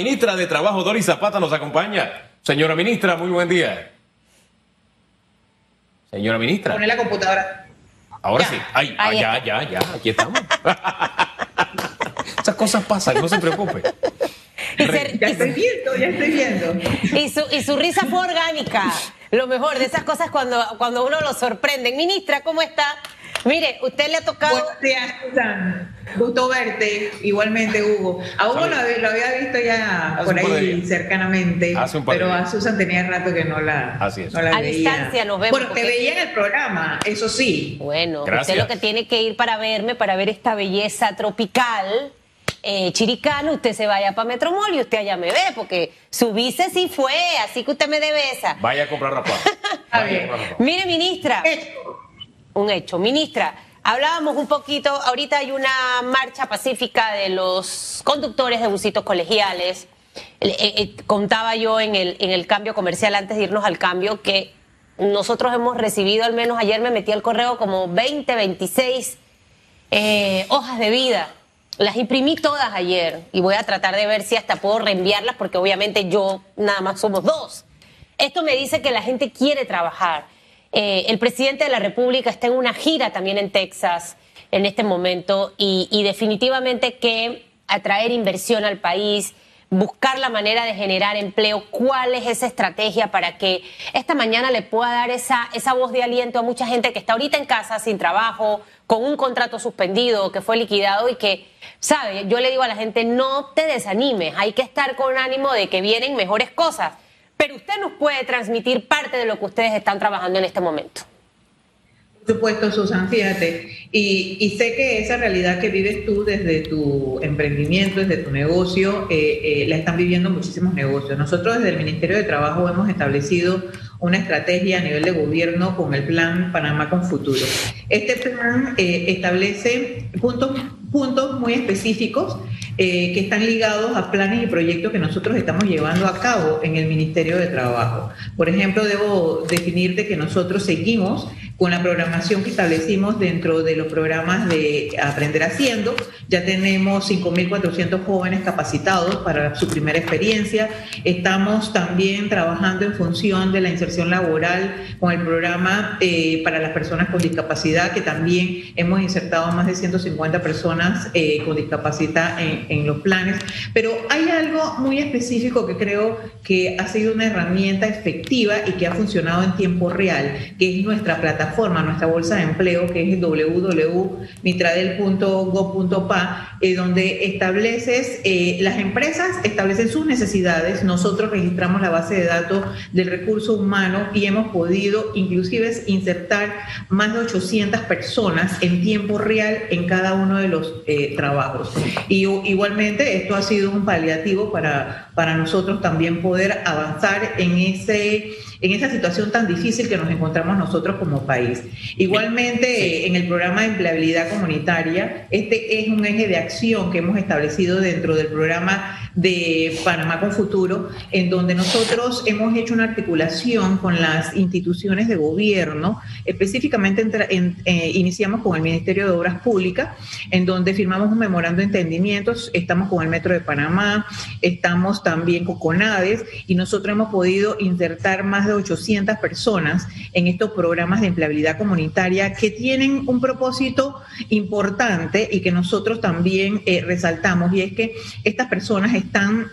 Ministra de Trabajo Doris Zapata nos acompaña. Señora ministra, muy buen día. Señora ministra. Pone la computadora. Ahora sí. Ay, Ahí ya, ya, ya, aquí estamos. Esas cosas pasan, no se preocupe. Y, se- Ya y- estoy viendo, ya estoy viendo. y su, y su risa fue orgánica. Lo mejor de esas cosas cuando, cuando uno lo sorprende. Ministra, ¿cómo está? Mire, usted le ha tocado. Buenos días, Susan. Gusto verte, igualmente, Hugo. A Hugo lo, había- lo había visto ya Hace por ahí cercanamente, Hace un par de pero a. Susan tenía rato que no la, Así es. no la A veía. distancia nos vemos, Bueno, te porque- veía en el programa, eso sí. Bueno, Gracias. usted lo que tiene que ir para verme, para ver esta belleza tropical. Eh, chiricano, usted se vaya para Metromol y usted allá me ve, porque su vice sí fue, así que usted me debe esa. Vaya a comprar rapaz. Está Vaya a bien. comprar rapaz. Mire, ministra, Hecho. Un hecho. Ministra, hablábamos un poquito, ahorita hay una marcha pacífica de los conductores de busitos colegiales. Eh, eh, eh, contaba yo en el, en el cambio comercial, antes de irnos al cambio, que nosotros hemos recibido, al menos ayer me metí al correo, como 20, 26 eh, hojas de vida. Las imprimí todas ayer y voy a tratar de ver si hasta puedo reenviarlas porque obviamente yo nada más somos dos. Esto me dice que la gente quiere trabajar. Eh, el presidente de la República está en una gira también en Texas en este momento y, y definitivamente que atraer inversión al país, buscar la manera de generar empleo, cuál es esa estrategia para que esta mañana le pueda dar esa, esa voz de aliento a mucha gente que está ahorita en casa sin trabajo, con un contrato suspendido, que fue liquidado y que, sabe, yo le digo a la gente, no te desanimes, hay que estar con ánimo de que vienen mejores cosas, pero usted nos puede transmitir parte de lo que ustedes están trabajando en este momento. Por supuesto, Susan, fíjate. Y, sé que esa realidad que vives tú desde tu emprendimiento, desde tu negocio, eh, eh, la están viviendo muchísimos negocios. Nosotros desde el Ministerio de Trabajo hemos establecido una estrategia a nivel de gobierno con el plan Panamá con Futuro. Este plan eh, establece puntos, puntos muy específicos eh, que están ligados a planes y proyectos que nosotros estamos llevando a cabo en el Ministerio de Trabajo. Por ejemplo, debo definirte que nosotros seguimos con la programación que establecimos dentro de los programas de Aprender Haciendo. Ya tenemos 5.400 jóvenes capacitados para su primera experiencia. Estamos también trabajando en función de la inserción laboral con el programa eh, para las personas con discapacidad, que también hemos insertado más de 150 personas eh, con discapacidad en, en los planes. Pero hay algo muy específico que creo que ha sido una herramienta efectiva y que ha funcionado en tiempo real, que es nuestra plataforma, nuestra bolsa de empleo, que es www.mitradel.gov.pa, eh, donde estableces, eh, las empresas establecen sus necesidades, nosotros registramos la base de datos del recurso humano y hemos podido inclusive insertar más de 800 personas en tiempo real en cada uno de los eh, trabajos. Y igualmente esto ha sido un paliativo para, para nosotros también poder avanzar en ese en esa situación tan difícil que nos encontramos nosotros como país. Igualmente, en el programa de empleabilidad comunitaria, este es un eje de acción que hemos establecido dentro del programa de Panamá con Futuro, en donde nosotros hemos hecho una articulación con las instituciones de gobierno, específicamente entra- en- eh, iniciamos con el Ministerio de Obras Públicas, en donde firmamos un memorando de entendimientos, estamos con el Metro de Panamá, estamos también con CONADES y nosotros hemos podido insertar más de 800 personas en estos programas de empleabilidad comunitaria que tienen un propósito importante y que nosotros también eh, resaltamos y es que estas personas están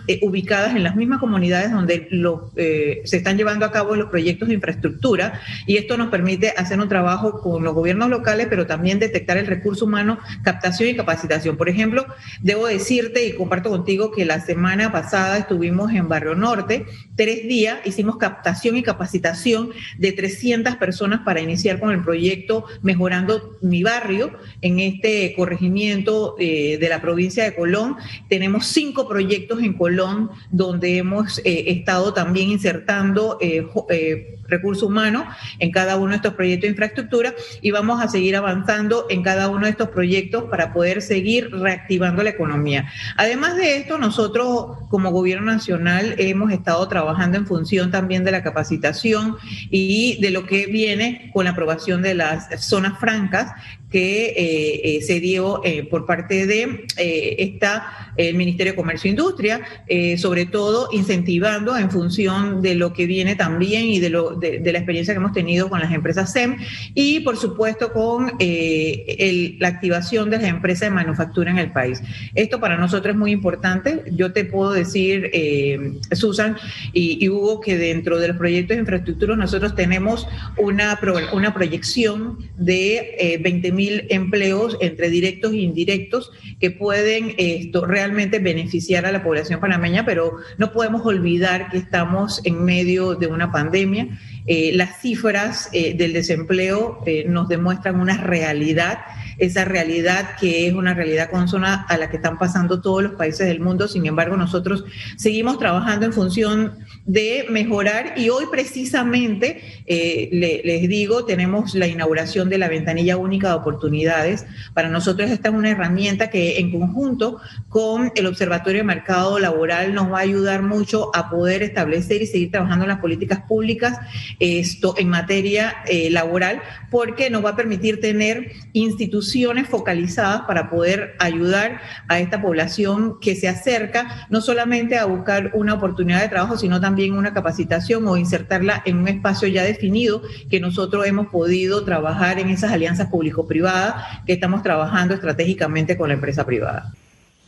eh, ubicadas en las mismas comunidades donde lo, eh, se están llevando a cabo los proyectos de infraestructura y esto nos permite hacer un trabajo con los gobiernos locales, pero también detectar el recurso humano, captación y capacitación. Por ejemplo, debo decirte y comparto contigo que la semana pasada estuvimos en Barrio Norte, tres días, hicimos captación y capacitación de 300 personas para iniciar con el proyecto Mejorando mi barrio en este corregimiento eh, de la provincia de Colón. Tenemos cinco proyectos en Colón donde hemos eh, estado también insertando eh, eh, recurso humano en cada uno de estos proyectos de infraestructura y vamos a seguir avanzando en cada uno de estos proyectos para poder seguir reactivando la economía. Además de esto, nosotros como gobierno nacional hemos estado trabajando en función también de la capacitación y de lo que viene con la aprobación de las zonas francas que eh, eh, se dio eh, por parte de esta, el Ministerio de Comercio e Industria, sobre todo incentivando en función de lo que viene también y de, lo, de, la experiencia que hemos tenido con las empresas SEM y por supuesto con la activación de las empresas de manufactura en el país. Esto para nosotros es muy importante. Yo te puedo decir, Susan y, Hugo, que dentro de los proyectos de infraestructura nosotros tenemos una, una proyección de 20 mil empleos entre directos e indirectos que pueden esto, realmente beneficiar a la población panameña, pero no podemos olvidar que estamos en medio de una pandemia. Eh, las cifras eh, del desempleo eh, nos demuestran una realidad, esa realidad que es una realidad consona a la que están pasando todos los países del mundo. Sin embargo, nosotros seguimos trabajando en función de mejorar y hoy precisamente, les digo, tenemos la inauguración de la ventanilla única de oportunidades. Para nosotros esta es una herramienta que en conjunto con el Observatorio de Mercado Laboral nos va a ayudar mucho a poder establecer y seguir trabajando en las políticas públicas esto en materia eh, laboral, porque nos va a permitir tener instituciones focalizadas para poder ayudar a esta población que se acerca no solamente a buscar una oportunidad de trabajo, sino también una capacitación o insertarla en un espacio ya definido que nosotros hemos podido trabajar en esas alianzas público-privadas que estamos trabajando estratégicamente con la empresa privada.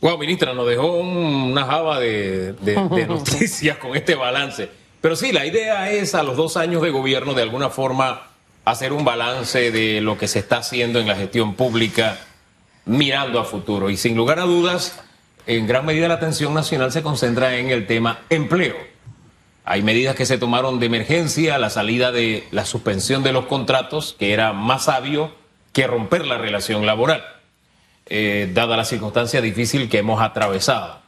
Wow, ministra, nos dejó una java de noticias con este balance. Pero sí, la idea es a los dos años de gobierno de alguna forma hacer un balance de lo que se está haciendo en la gestión pública mirando a futuro. Y sin lugar a dudas, en gran medida la atención nacional se concentra en el tema empleo. Hay medidas que se tomaron de emergencia, la salida de la suspensión de los contratos, que era más sabio que romper la relación laboral, eh, dada la circunstancia difícil que hemos atravesado.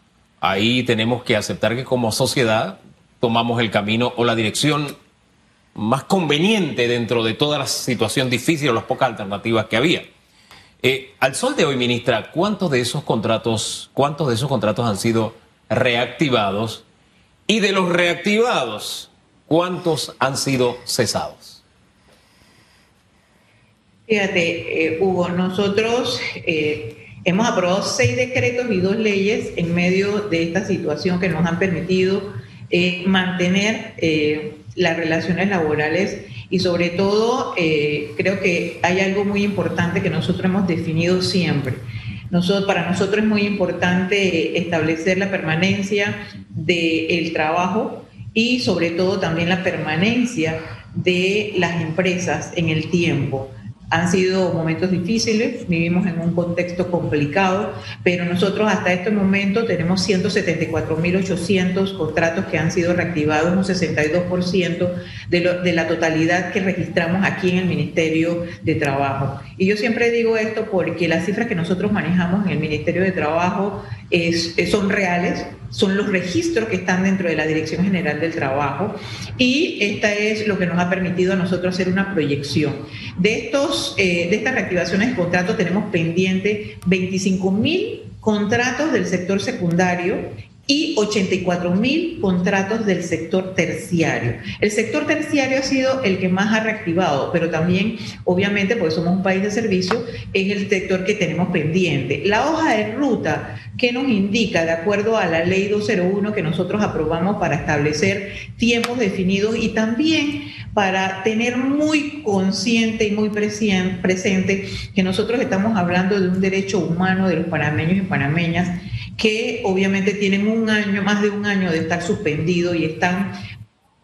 Ahí tenemos que aceptar que como sociedad tomamos el camino o la dirección más conveniente dentro de toda la situación difícil o las pocas alternativas que había. Eh, al sol de hoy, ministra, ¿cuántos de esos contratos, cuántos de esos contratos han sido reactivados? Y de los reactivados, ¿cuántos han sido cesados? Fíjate, eh, Hugo, nosotros eh, hemos aprobado seis decretos y dos leyes en medio de esta situación que nos han permitido eh, mantener eh, las relaciones laborales y sobre todo creo que hay algo muy importante que nosotros hemos definido siempre. Nosotros, para nosotros es muy importante establecer la permanencia del trabajo y sobre todo también la permanencia de las empresas en el tiempo. Han sido momentos difíciles, vivimos en un contexto complicado, pero nosotros hasta este momento tenemos 174.800 contratos que han sido reactivados, un 62% de, de la totalidad que registramos aquí en el Ministerio de Trabajo. Y yo siempre digo esto porque las cifras que nosotros manejamos en el Ministerio de Trabajo es, son reales, son los registros que están dentro de la Dirección General del Trabajo y esta es lo que nos ha permitido a nosotros hacer una proyección. De, estos, eh, de estas reactivaciones de contratos tenemos pendiente 25 mil contratos del sector secundario y 84 mil contratos del sector terciario. El sector terciario ha sido el que más ha reactivado, pero también, obviamente, porque somos un país de servicio, es el sector que tenemos pendiente. La hoja de ruta que nos indica, de acuerdo a la ley 201 que nosotros aprobamos para establecer tiempos definidos y también para tener muy consciente y muy presente que nosotros estamos hablando de un derecho humano de los panameños y panameñas que obviamente tienen un año, más de un año de estar suspendido y están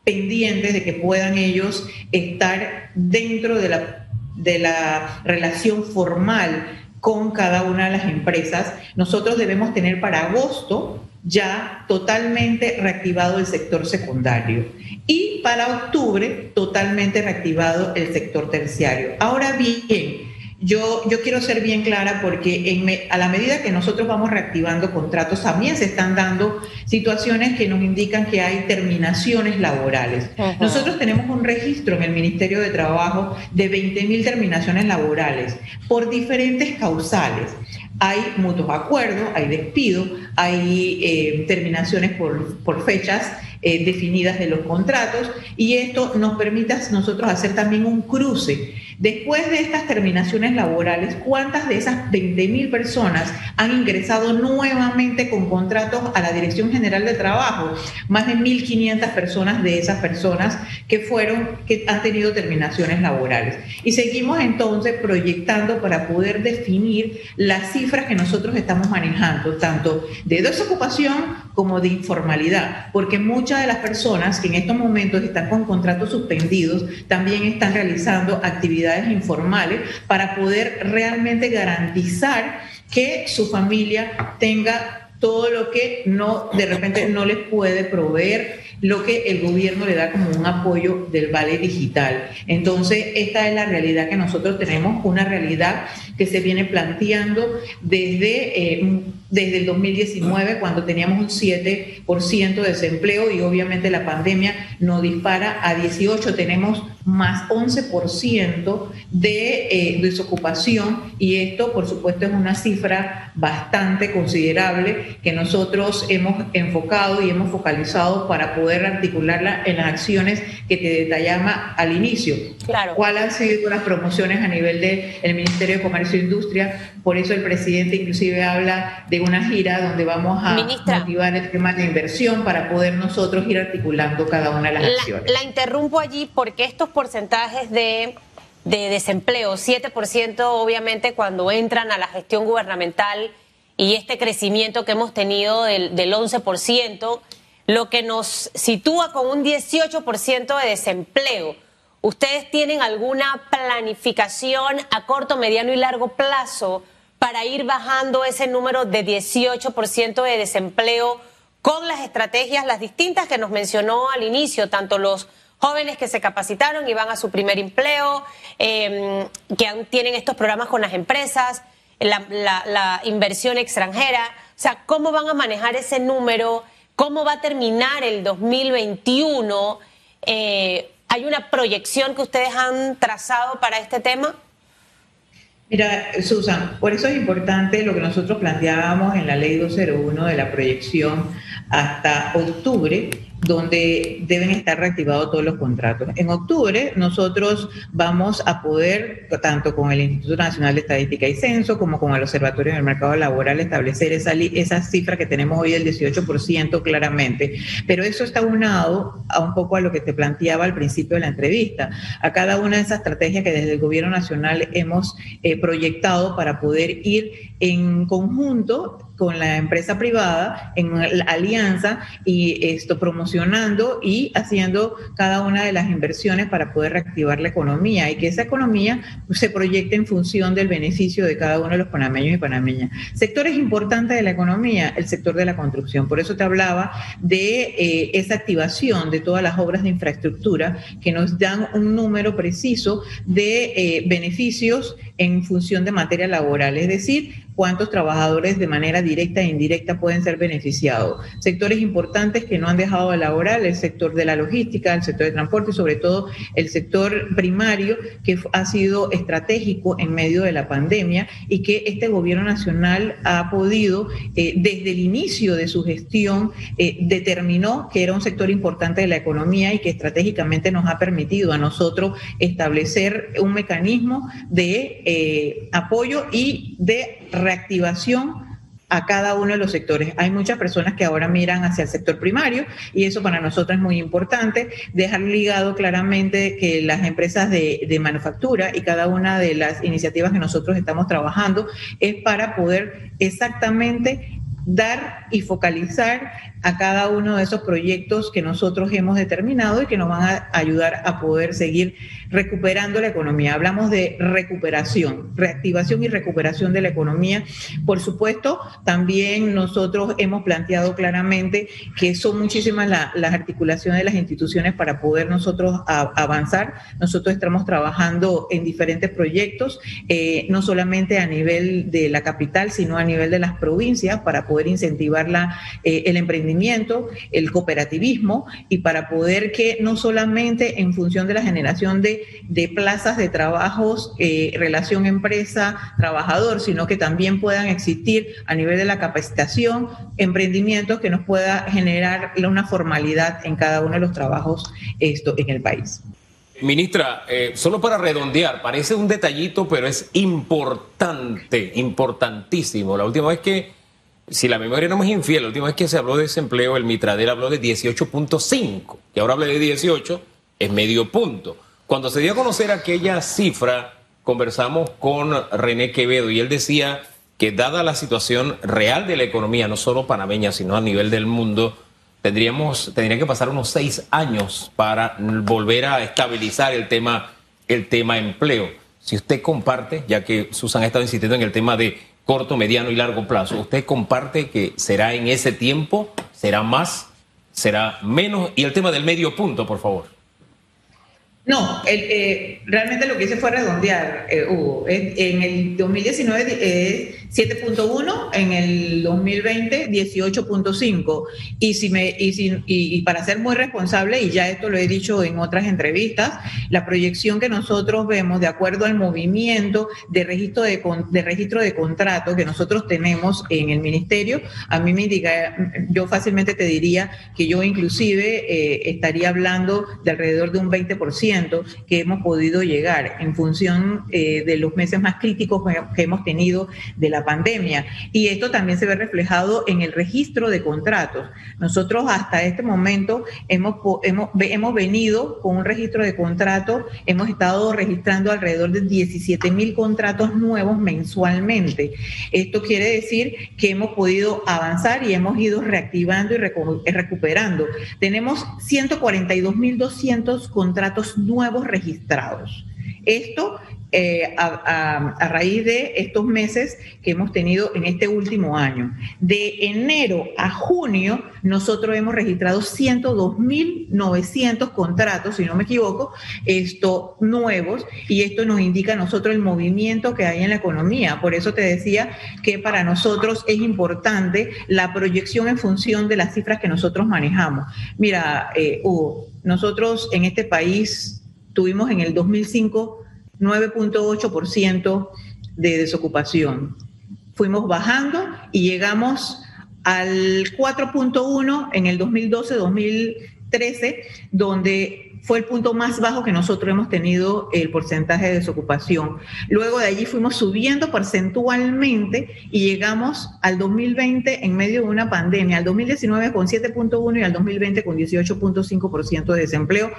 pendientes de que puedan ellos estar dentro de la, de la relación formal con cada una de las empresas. Nosotros debemos tener para agosto ya totalmente reactivado el sector secundario y para octubre totalmente reactivado el sector terciario. Ahora bien, yo, yo quiero ser bien clara porque en a la medida que nosotros vamos reactivando contratos, también se están dando situaciones que nos indican que hay terminaciones laborales. Nosotros tenemos un registro en el Ministerio de Trabajo de 20.000 terminaciones laborales por diferentes causales. Hay mutuos acuerdos, hay despido, hay eh, terminaciones por, por fechas eh, definidas de los contratos y esto nos permite nosotros hacer también un cruce Después de estas terminaciones laborales, ¿cuántas de esas 20.000 personas han ingresado nuevamente con contratos a la Dirección General de Trabajo? Más de 1.500 personas de esas personas que fueron, que han tenido terminaciones laborales. Y seguimos entonces proyectando para poder definir las cifras que nosotros estamos manejando, tanto de desocupación como de informalidad, porque muchas de las personas que en estos momentos están con contratos suspendidos también están realizando actividades informales para poder realmente garantizar que su familia tenga todo lo que no de repente no les puede proveer lo que el gobierno le da como un apoyo del vale digital. Entonces, esta es la realidad que nosotros tenemos, una realidad que se viene planteando desde, eh, desde el 2019, cuando teníamos un 7% de desempleo y obviamente la pandemia nos dispara a 18, tenemos más 11% de eh, desocupación y esto por supuesto es una cifra bastante considerable que nosotros hemos enfocado y hemos focalizado para poder articularla en las acciones que te detallaba al inicio. Claro. ¿Cuáles han sido las promociones a nivel del Ministerio de Comercio e Industria? Por eso el presidente inclusive habla de una gira donde vamos a motivar el tema de inversión para poder nosotros ir articulando cada una de las acciones. La interrumpo allí porque estos porcentajes de, desempleo, 7% obviamente cuando entran a la gestión gubernamental y este crecimiento que hemos tenido del, del 11%, lo que nos sitúa con un 18% de desempleo. ¿Ustedes tienen alguna planificación a corto, mediano y largo plazo para ir bajando ese número de 18% de desempleo con las estrategias, las distintas que nos mencionó al inicio, tanto los jóvenes que se capacitaron y van a su primer empleo, em, que tienen estos programas con las empresas, la, inversión extranjera. O sea, ¿cómo van a manejar ese número? ¿Cómo va a terminar el 2021? Eh, ¿Hay una proyección que ustedes han trazado para este tema? Mira, Susan, por eso es importante lo que nosotros planteábamos en la ley 201 de la proyección hasta octubre, donde deben estar reactivados todos los contratos. En octubre nosotros vamos a poder, tanto con el Instituto Nacional de Estadística y Censo como con el Observatorio del Mercado Laboral, establecer esa, esa cifra que tenemos hoy del 18% claramente. Pero eso está unado a un poco a lo que te planteaba al principio de la entrevista, a cada una de esas estrategias que desde el Gobierno Nacional hemos eh, proyectado para poder ir en conjunto con la empresa privada en alianza y esto y haciendo cada una de las inversiones para poder reactivar la economía y que esa economía se proyecte en función del beneficio de cada uno de los panameños y panameñas. Sectores importantes de la economía, el sector de la construcción. Por eso te hablaba de eh, esa activación de todas las obras de infraestructura que nos dan un número preciso de eh, beneficios en función de materia laboral, es decir, cuántos trabajadores de manera directa e indirecta pueden ser beneficiados. Sectores importantes que no han dejado de laborar, el sector de la logística, el sector de transporte y sobre todo el sector primario que ha sido estratégico en medio de la pandemia y que este gobierno nacional ha podido, eh, desde el inicio de su gestión, eh, determinó que era un sector importante de la economía y que estratégicamente nos ha permitido a nosotros establecer un mecanismo de eh, apoyo y de reactivación a cada uno de los sectores. Hay muchas personas que ahora miran hacia el sector primario y eso para nosotros es muy importante, dejar ligado claramente que las empresas de, de, manufactura y cada una de las iniciativas que nosotros estamos trabajando es para poder exactamente dar y focalizar a cada uno de esos proyectos que nosotros hemos determinado y que nos van a ayudar a poder seguir recuperando la economía. Hablamos de recuperación, reactivación y recuperación de la economía. Por supuesto, también nosotros hemos planteado claramente que son muchísimas las articulaciones de las instituciones para poder nosotros avanzar. Nosotros estamos trabajando en diferentes proyectos, eh, no solamente a nivel de la capital, sino a nivel de las provincias para poder incentivar la, eh, el emprendimiento el cooperativismo y para poder que no solamente en función de la generación de, plazas de trabajos, eh, relación empresa-trabajador, sino que también puedan existir a nivel de la capacitación emprendimientos que nos pueda generar una formalidad en cada uno de los trabajos esto en el país. Ministra, eh, solo para redondear, parece un detallito, pero es importante, importantísimo. La última vez que, si la memoria no me es infiel, la última vez que se habló de desempleo, el Mitradel habló de 18.5, que ahora habla de 18, es medio punto. Cuando se dio a conocer aquella cifra, conversamos con René Quevedo y él decía que dada la situación real de la economía, no solo panameña, sino a nivel del mundo, tendríamos, tendría que pasar unos seis años para volver a estabilizar el tema, el tema empleo. Si usted comparte, ya que Susan ha estado insistiendo en el tema de corto, mediano y largo plazo, ¿usted comparte que será en ese tiempo? ¿Será más? ¿Será menos? Y el tema del medio punto, por favor. No, eh, realmente lo que hice fue redondear, eh, Hugo. En, el 2019 es 7.1, en el 2020 18.5. Y, si me, y, si, y, para ser muy responsable, y ya esto lo he dicho en otras entrevistas, la proyección que nosotros vemos de acuerdo al movimiento de registro de, de registro de contrato que nosotros tenemos en el ministerio, a mí me indica, yo fácilmente te diría que yo inclusive eh, estaría hablando de alrededor de un 20% que hemos podido llegar en función eh, de los meses más críticos que hemos tenido de la pandemia. Y esto también se ve reflejado en el registro de contratos. Nosotros hasta este momento hemos, hemos, hemos venido con un registro de contratos, hemos estado registrando alrededor de 17 mil contratos nuevos mensualmente. Esto quiere decir que hemos podido avanzar y hemos ido reactivando y recuperando. Tenemos 142.200 contratos nuevos registrados. Esto eh, a, raíz de estos meses que hemos tenido en este último año. De enero a junio, nosotros hemos registrado 102.900 contratos, si no me equivoco, estos nuevos, y esto nos indica a nosotros el movimiento que hay en la economía. Por eso te decía que para nosotros es importante la proyección en función de las cifras que nosotros manejamos. Mira, eh, Hugo, nosotros en este país tuvimos en el 2005 9.8% de desocupación. Fuimos bajando y llegamos al 4.1 en el 2012-2013, donde fue el punto más bajo que nosotros hemos tenido el porcentaje de desocupación. Luego de allí fuimos subiendo porcentualmente y llegamos al 2020 en medio de una pandemia, al 2019 con 7.1 y al 2020 con 18.5% de desempleo,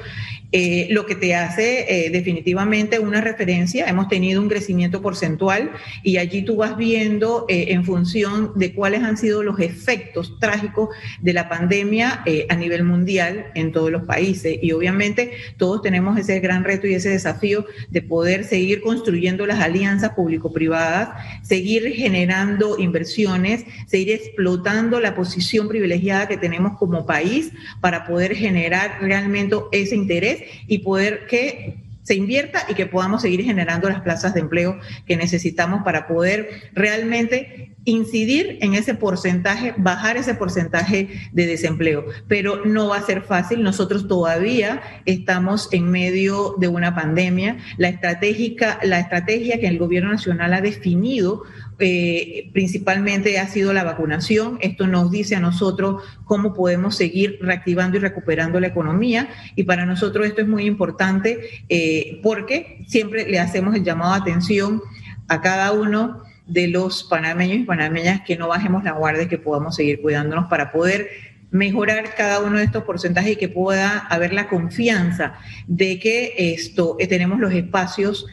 eh, lo que te hace eh, definitivamente una referencia. Hemos tenido un crecimiento porcentual y allí tú vas viendo eh, en función de cuáles han sido los efectos trágicos de la pandemia a nivel mundial en todos los países y obviamente todos tenemos ese gran reto y ese desafío de poder seguir construyendo las alianzas público-privadas, seguir generando inversiones, seguir explotando la posición privilegiada que tenemos como país para poder generar realmente ese interés y poder que se invierta y que podamos seguir generando las plazas de empleo que necesitamos para poder realmente incidir en ese porcentaje, bajar ese porcentaje de desempleo. Pero no va a ser fácil. Nosotros todavía estamos en medio de una pandemia. La, estratégica, la estrategia que el gobierno nacional ha definido eh, principalmente ha sido la vacunación. Esto nos dice a nosotros cómo podemos seguir reactivando y recuperando la economía. Y para nosotros esto es muy importante eh, porque siempre le hacemos el llamado a atención a cada uno de los panameños y panameñas que no bajemos la guardia, que podamos seguir cuidándonos para poder mejorar cada uno de estos porcentajes y que pueda haber la confianza de que esto eh, tenemos los espacios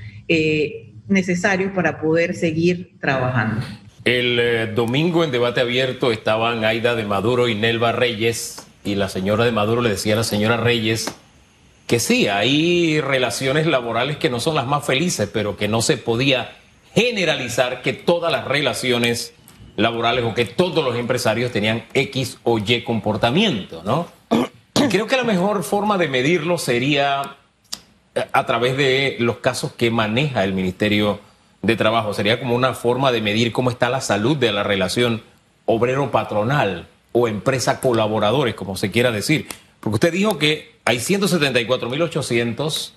necesarios para poder seguir trabajando. El eh, domingo en debate abierto estaban Aida de Maduro y Nelva Reyes y la señora de Maduro le decía a la señora Reyes que sí, hay relaciones laborales que no son las más felices, pero que no se podía generalizar que todas las relaciones laborales o que todos los empresarios tenían X o Y comportamiento, ¿no? creo que la mejor forma de medirlo sería a través de los casos que maneja el Ministerio de Trabajo. Sería como una forma de medir cómo está la salud de la relación obrero-patronal o empresa-colaboradores, como se quiera decir. Porque usted dijo que hay 174.800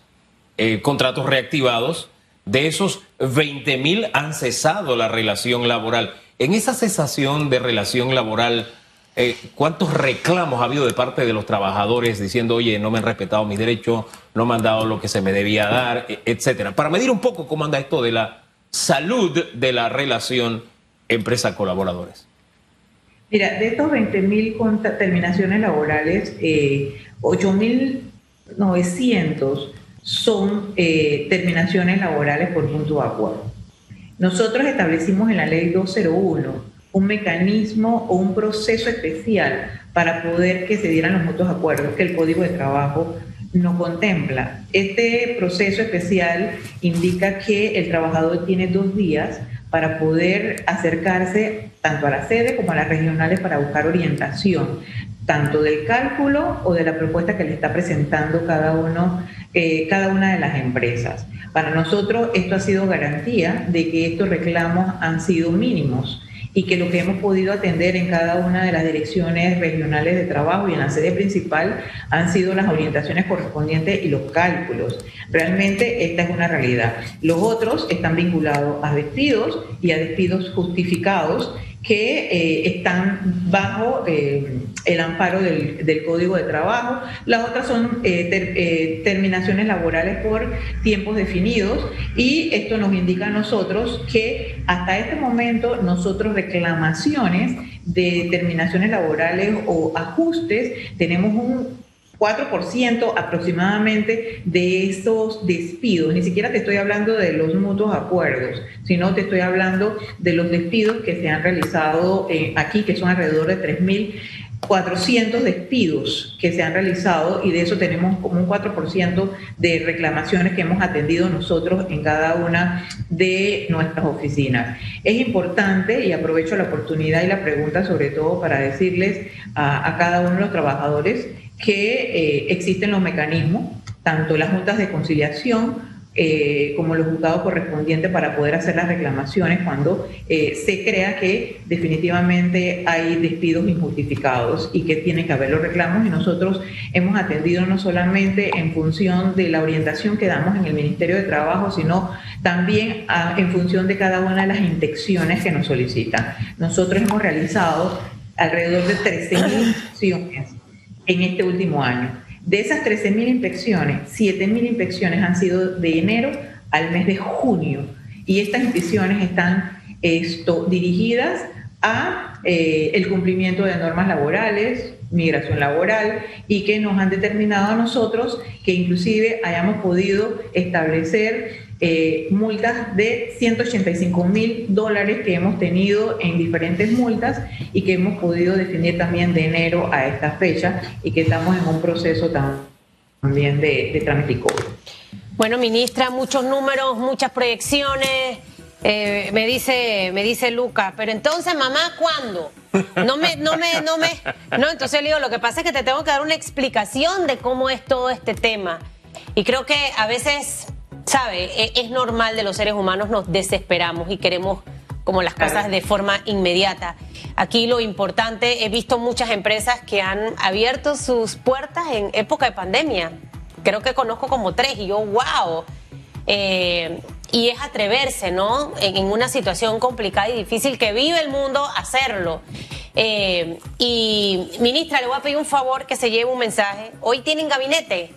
eh, contratos reactivados, de esos 20.000 han cesado la relación laboral. En esa cesación de relación laboral, eh, ¿cuántos reclamos ha habido de parte de los trabajadores diciendo, oye, no me han respetado mis derechos, no me han dado lo que se me debía dar, e, etcétera? Para medir un poco cómo anda esto de la salud de la relación empresa-colaboradores. Mira, de estos 20.000 terminaciones laborales, eh, 8.900 son eh, terminaciones laborales por punto de acuerdo. Nosotros establecimos en la ley 201 un mecanismo o un proceso especial para poder que se dieran los mutuos acuerdos que el Código de Trabajo no contempla. Este proceso especial indica que el trabajador tiene dos días para poder acercarse tanto a la sede como a las regionales para buscar orientación, tanto del cálculo o de la propuesta que le está presentando cada, uno, eh, cada una de las empresas. Para nosotros esto ha sido garantía de que estos reclamos han sido mínimos y que lo que hemos podido atender en cada una de las direcciones regionales de trabajo y en la sede principal han sido las orientaciones correspondientes y los cálculos. Realmente esta es una realidad. Los otros están vinculados a despidos y a despidos justificados que eh, están bajo eh, el amparo del, Código de Trabajo. Las otras son eh, terminaciones laborales por tiempos definidos y esto nos indica a nosotros que hasta este momento nosotros reclamaciones de terminaciones laborales o ajustes tenemos un 4% aproximadamente de esos despidos, ni siquiera te estoy hablando de los mutuos acuerdos, sino te estoy hablando de los despidos que se han realizado eh, aquí, que son alrededor de 3.400 despidos que se han realizado y de eso tenemos como un 4% de reclamaciones que hemos atendido nosotros en cada una de nuestras oficinas. Es importante y aprovecho la oportunidad y la pregunta sobre todo para decirles a, a cada uno de los trabajadores que eh, existen los mecanismos, tanto las juntas de conciliación eh, como los juzgados correspondientes para poder hacer las reclamaciones cuando eh, se crea que definitivamente hay despidos injustificados y que tienen que haber los reclamos y nosotros hemos atendido no solamente en función de la orientación que damos en el Ministerio de Trabajo, sino también en función de cada una de las inspecciones que nos solicitan. Nosotros hemos realizado alrededor de 13.000 acciones en este último año. De esas 13.000 inspecciones, 7.000 inspecciones han sido de enero al mes de junio y estas inspecciones están dirigidas a eh, el cumplimiento de normas laborales, migración laboral y que nos han determinado a nosotros que inclusive hayamos podido establecer eh, multas de 185 mil dólares que hemos tenido en diferentes multas y que hemos podido definir también de enero a esta fecha y que estamos en un proceso también de, de trámite y. Bueno, ministra, muchos números, muchas proyecciones. Eh, me dice, me dice Luca, pero entonces mamá, ¿cuándo? No me, no me, no me, no, entonces le digo, lo que pasa es que te tengo que dar una explicación de cómo es todo este tema. Y creo que a veces sabe, e, es normal de los seres humanos, nos desesperamos y queremos como las cosas de forma inmediata. Aquí lo importante, he visto muchas empresas que han abierto sus puertas en época de pandemia. Creo que conozco como tres y yo, wow. Eh, y es atreverse, ¿no? En, una situación complicada y difícil que vive el mundo, hacerlo. Eh, y ministra, le voy a pedir un favor que se lleve un mensaje. Hoy tienen gabinete.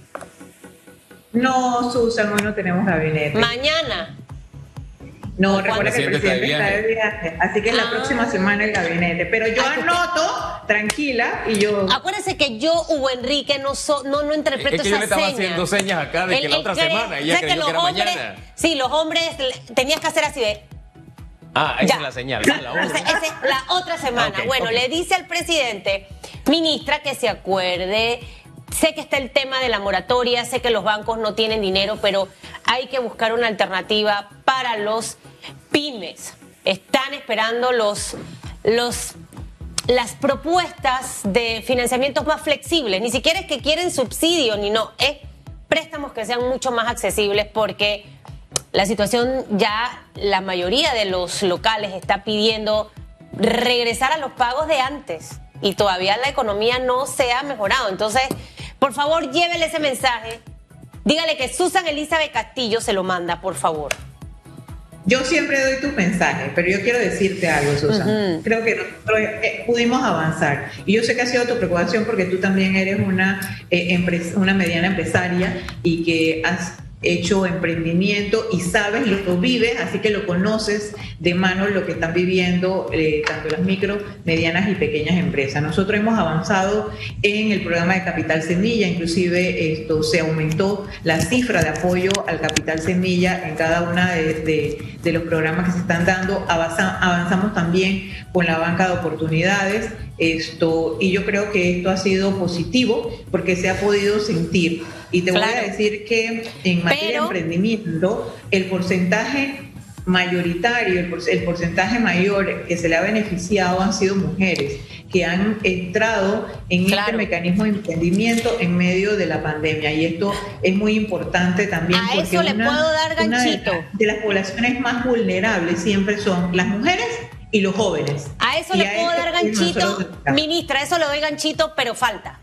No, Susan, hoy no tenemos gabinete. Mañana. No, recuerda que el presidente está de viaje, así que es la ah. próxima semana el gabinete. Pero yo anoto, tranquila, y yo... Acuérdense que yo, Hugo Enrique, no no, no interpreto es que yo le estaba haciendo señas acá de que la otra semana, ella creyó que, los era hombres, mañana. Sí, los hombres tenías que hacer así de... Ah, esa es la señal. La, la, la otra semana. bueno, le dice al presidente, ministra, que se acuerde Sé que está el tema de la moratoria, sé que los bancos no tienen dinero, pero hay que buscar una alternativa para los pymes. Están esperando los, los, las propuestas de financiamientos más flexibles. Ni siquiera es que quieren subsidio, ni no, es préstamos que sean mucho más accesibles porque la situación ya, la mayoría de los locales está pidiendo regresar a los pagos de antes y todavía la economía no se ha mejorado. Entonces, por favor, llévele ese mensaje. Dígale que Susan Elizabeth Castillo se lo manda, por favor. yo siempre doy tus mensajes, pero yo quiero decirte algo, Susan. Creo que nosotros eh, pudimos avanzar. Y yo sé que ha sido tu preocupación porque tú también eres una, eh, una mediana empresaria y que has hecho emprendimiento y sabes lo vives, así que lo conoces de mano lo que están viviendo eh, tanto las micro, medianas y pequeñas empresas. Nosotros hemos avanzado en el programa de Capital Semilla, inclusive esto se aumentó la cifra de apoyo al Capital Semilla en cada una de, los programas que se están dando. avanzamos también con la banca de oportunidades. Esto, y yo creo que esto ha sido positivo porque se ha podido sentir. Y te voy a decir que en materia de emprendimiento, el porcentaje mayoritario, el, porcentaje mayor que se le ha beneficiado han sido mujeres que han entrado en este mecanismo de emprendimiento en medio de la pandemia. Y esto es muy importante también. A eso le puedo dar ganchito. de las poblaciones más vulnerables siempre son las mujeres y los jóvenes. A eso le puedo dar ganchito, ministra, eso le doy ganchito, pero falta.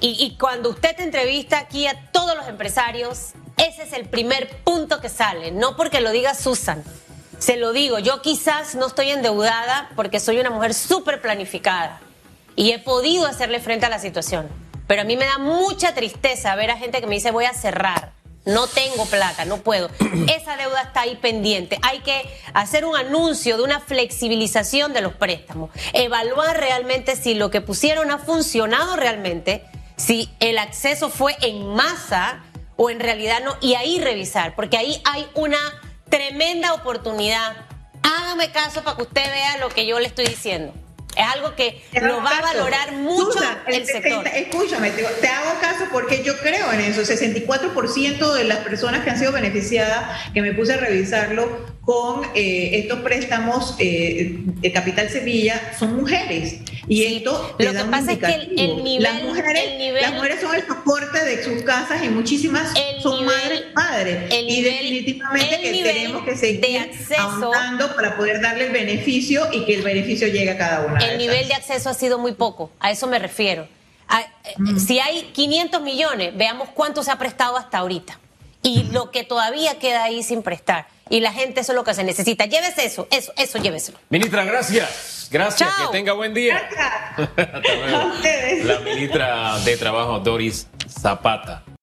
Y, y, cuando usted te entrevista aquí a todos los empresarios, ese es el primer punto que sale, no porque lo diga Susan. Se lo digo, yo quizás no estoy endeudada porque soy una mujer súper planificada y he podido hacerle frente a la situación. Pero a mí me da mucha tristeza ver a gente que me dice voy a cerrar no tengo plata, no puedo. Esa deuda está ahí pendiente. Hay que hacer un anuncio de una flexibilización de los préstamos, evaluar realmente si lo que pusieron ha funcionado realmente, si el acceso fue en masa o en realidad no, y ahí revisar, porque ahí hay una tremenda oportunidad. Hágame caso para que usted vea lo que yo le estoy diciendo. Es algo que lo va a valorar mucho el sector. Escúchame, te, te, hago caso porque yo creo en eso. 64% de las personas que han sido beneficiadas, que me puse a revisarlo con eh, estos préstamos eh, de Capital Sevilla, son mujeres. Y esto lo que pasa es que el, nivel, las mujeres, las mujeres son el soporte de sus casas y muchísimas son madres padres. y definitivamente que tenemos que seguir ahondando para poder darle el beneficio y que el beneficio llegue a cada una. El nivel de acceso ha sido muy poco, a eso me refiero. Eh, mm. Si hay 500 millones, veamos cuánto se ha prestado hasta ahorita y lo que todavía queda ahí sin prestar. Y la gente eso es lo que se necesita. Llévese eso, eso, eso, lléveselo. Ministra, gracias. Gracias, que tenga buen día. Gracias. La ministra de Trabajo, Doris Zapata.